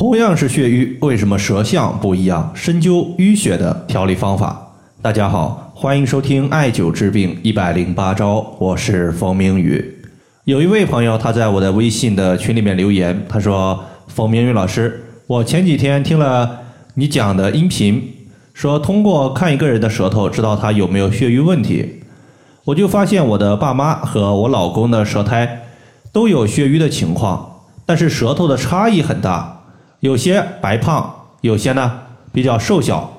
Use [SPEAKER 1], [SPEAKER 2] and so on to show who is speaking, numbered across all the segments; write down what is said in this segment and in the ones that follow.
[SPEAKER 1] 同样是血瘀，为什么舌象不一样？深究淤血的调理方法。大家好，欢迎收听艾灸治病一百零八招，我是冯明宇。有一位朋友他在我的微信的群里面留言，他说：“冯明宇老师，我前几天听了你讲的音频，说通过看一个人的舌头知道他有没有血瘀问题。我就发现我的爸妈和我老公的舌苔都有血瘀的情况，但是舌头的差异很大。”有些白胖，有些呢比较瘦小。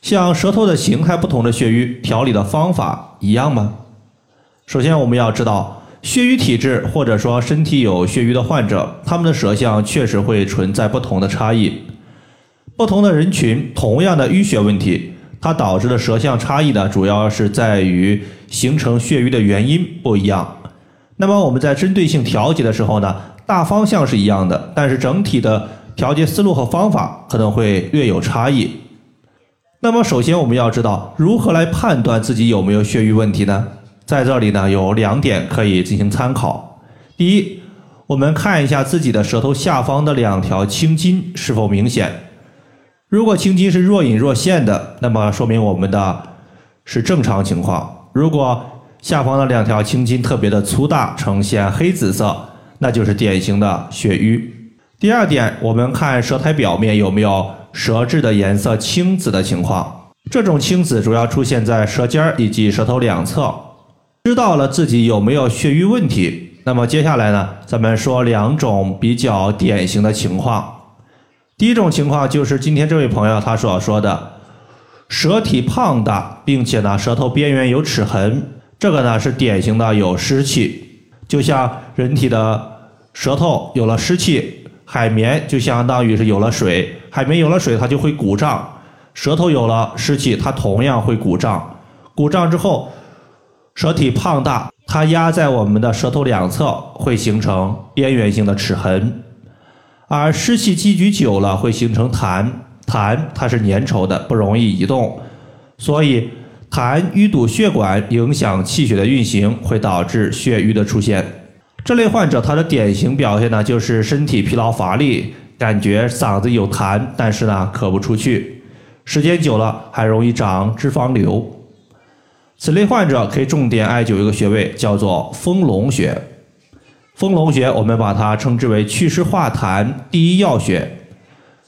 [SPEAKER 1] 像舌头的形态不同的血瘀，调理的方法一样吗？首先我们要知道，血瘀体质或者说身体有血瘀的患者，他们的舌象确实会存在不同的差异。不同的人群，同样的淤血问题，它导致的舌象差异呢，主要是在于形成血瘀的原因不一样。那么我们在针对性调节的时候呢？大方向是一样的，但是整体的调节思路和方法可能会略有差异。那么，首先我们要知道如何来判断自己有没有血瘀问题呢？在这里呢，有两点可以进行参考。第一，我们看一下自己的舌头下方的两条青筋是否明显。如果青筋是若隐若现的，那么说明我们的是正常情况。如果下方的两条青筋特别的粗大，呈现黑紫色。那就是典型的血瘀。第二点，我们看舌苔表面有没有舌质的颜色青紫的情况。这种青紫主要出现在舌尖以及舌头两侧。知道了自己有没有血瘀问题，那么接下来呢，咱们说两种比较典型的情况。第一种情况就是今天这位朋友他所说的，舌体胖大，并且呢舌头边缘有齿痕，这个呢是典型的有湿气。就像人体的舌头有了湿气，海绵就相当于是有了水，海绵有了水，它就会鼓胀。舌头有了湿气，它同样会鼓胀。鼓胀之后，舌体胖大，它压在我们的舌头两侧，会形成边缘性的齿痕。而湿气积聚久了，会形成痰，痰它是粘稠的，不容易移动，所以。痰淤堵血管，影响气血的运行，会导致血瘀的出现。这类患者他的典型表现呢，就是身体疲劳乏力，感觉嗓子有痰，但是呢咳不出去，时间久了还容易长脂肪瘤。此类患者可以重点艾灸一个穴位，叫做丰隆穴。丰隆穴我们把它称之为祛湿化痰第一要穴，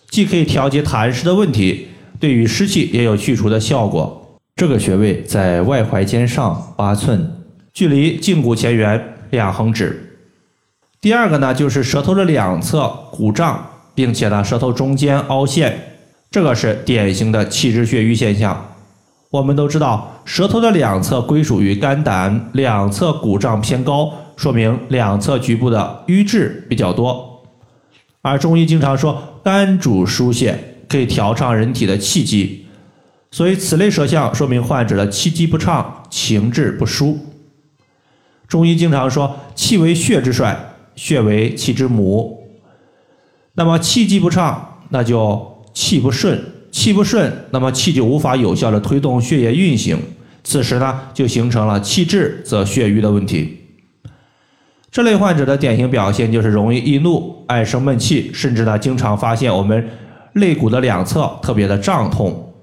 [SPEAKER 1] 既可以调节痰湿的问题，对于湿气也有去除的效果。这个穴位在外踝尖上八寸，距离胫骨前缘两横指。第二个呢，就是舌头的两侧鼓胀，并且呢，舌头中间凹陷，这个是典型的气滞血瘀现象。我们都知道，舌头的两侧归属于肝胆，两侧鼓胀偏高，说明两侧局部的瘀滞比较多。而中医经常说，肝主疏泄，可以调畅人体的气机。所以，此类舌象说明患者的气机不畅，情志不舒。中医经常说，气为血之帅，血为气之母。那么气机不畅，那就气不顺，气不顺，那么气就无法有效的推动血液运行。此时呢，就形成了气滞则血瘀的问题。这类患者的典型表现就是容易易怒，爱生闷气，甚至呢，经常发现我们肋骨的两侧特别的胀痛。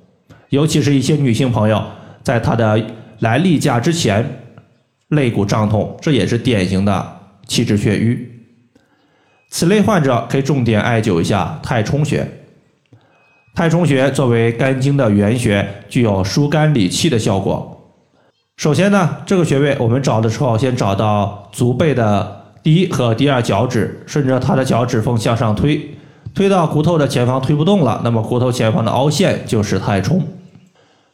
[SPEAKER 1] 尤其是一些女性朋友，在她的来例假之前，肋骨胀痛，这也是典型的气滞血瘀。此类患者可以重点艾灸一下太冲穴。太冲穴作为肝经的原穴，具有疏肝理气的效果。首先呢，这个穴位我们找的时候，先找到足背的第一和第二脚趾，顺着它的脚趾缝向上推，推到骨头的前方推不动了，那么骨头前方的凹陷就是太冲。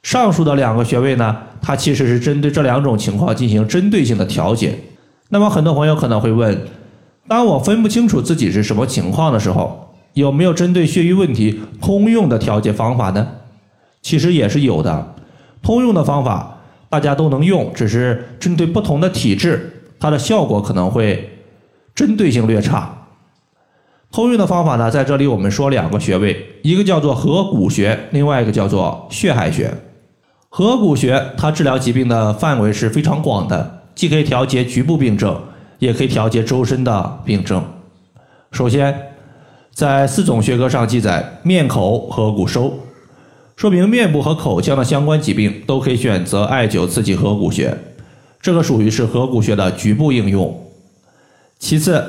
[SPEAKER 1] 上述的两个穴位呢，它其实是针对这两种情况进行针对性的调节。那么很多朋友可能会问：当我分不清楚自己是什么情况的时候，有没有针对血瘀问题通用的调节方法呢？其实也是有的，通用的方法大家都能用，只是针对不同的体质，它的效果可能会针对性略差。通用的方法呢，在这里我们说两个穴位，一个叫做合谷穴，另外一个叫做血海穴。合谷穴，它治疗疾病的范围是非常广的，既可以调节局部病症，也可以调节周身的病症。首先，在四种学科上记载面口合谷收，说明面部和口腔的相关疾病都可以选择艾灸刺激合谷穴，这个属于是合谷穴的局部应用。其次，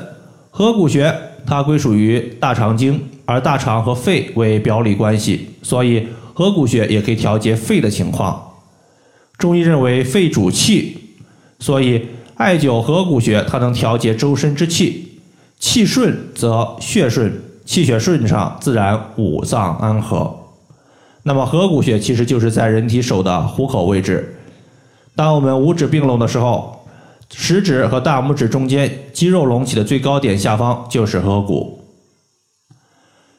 [SPEAKER 1] 合谷穴它归属于大肠经，而大肠和肺为表里关系，所以合谷穴也可以调节肺的情况。中医认为肺主气，所以艾灸合谷穴，它能调节周身之气，气顺则血顺，气血顺畅，自然五脏安和。那么合谷穴其实就是在人体手的虎口位置。当我们五指并拢的时候，食指和大拇指中间肌肉隆起的最高点下方就是合谷。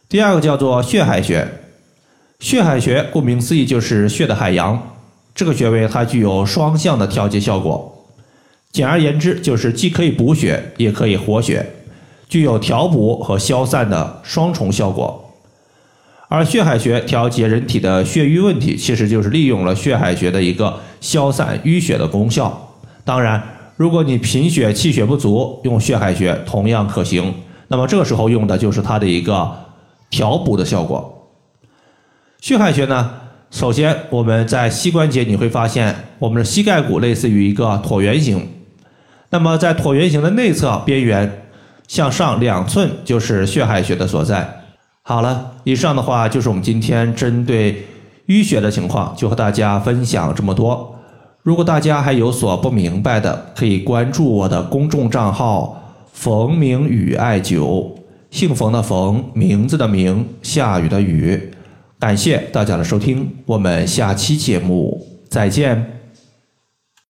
[SPEAKER 1] 第二个叫做血海穴，血海穴顾名思义就是血的海洋。这个穴位它具有双向的调节效果，简而言之就是既可以补血，也可以活血，具有调补和消散的双重效果。而血海穴调节人体的血瘀问题，其实就是利用了血海穴的一个消散淤血的功效。当然，如果你贫血、气血不足，用血海穴同样可行。那么这个时候用的就是它的一个调补的效果。血海穴呢？首先，我们在膝关节你会发现，我们的膝盖骨类似于一个椭圆形。那么在椭圆形的内侧边缘向上两寸就是血海穴的所在。好了，以上的话就是我们今天针对淤血的情况，就和大家分享这么多。如果大家还有所不明白的，可以关注我的公众账号“冯明宇艾灸”，姓冯的冯，名字的名，下雨的雨。感谢大家的收听，我们下期节目再见。